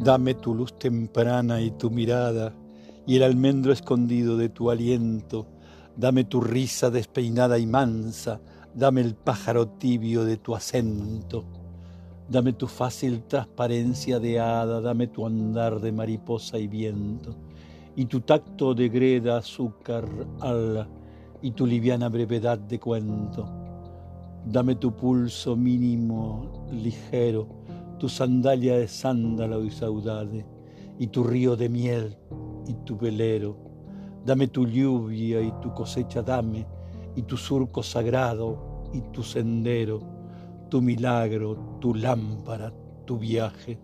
Dame tu luz temprana y tu mirada, y el almendro escondido de tu aliento. Dame tu risa despeinada y mansa, dame el pájaro tibio de tu acento. Dame tu fácil transparencia de hada, dame tu andar de mariposa y viento, y tu tacto de greda, azúcar, ala, y tu liviana brevedad de cuento. Dame tu pulso mínimo, ligero, tu sandalia de sándalo y saudade, y tu río de miel y tu velero. Dame tu lluvia y tu cosecha dame, y tu surco sagrado y tu sendero, tu milagro, tu lámpara, tu viaje.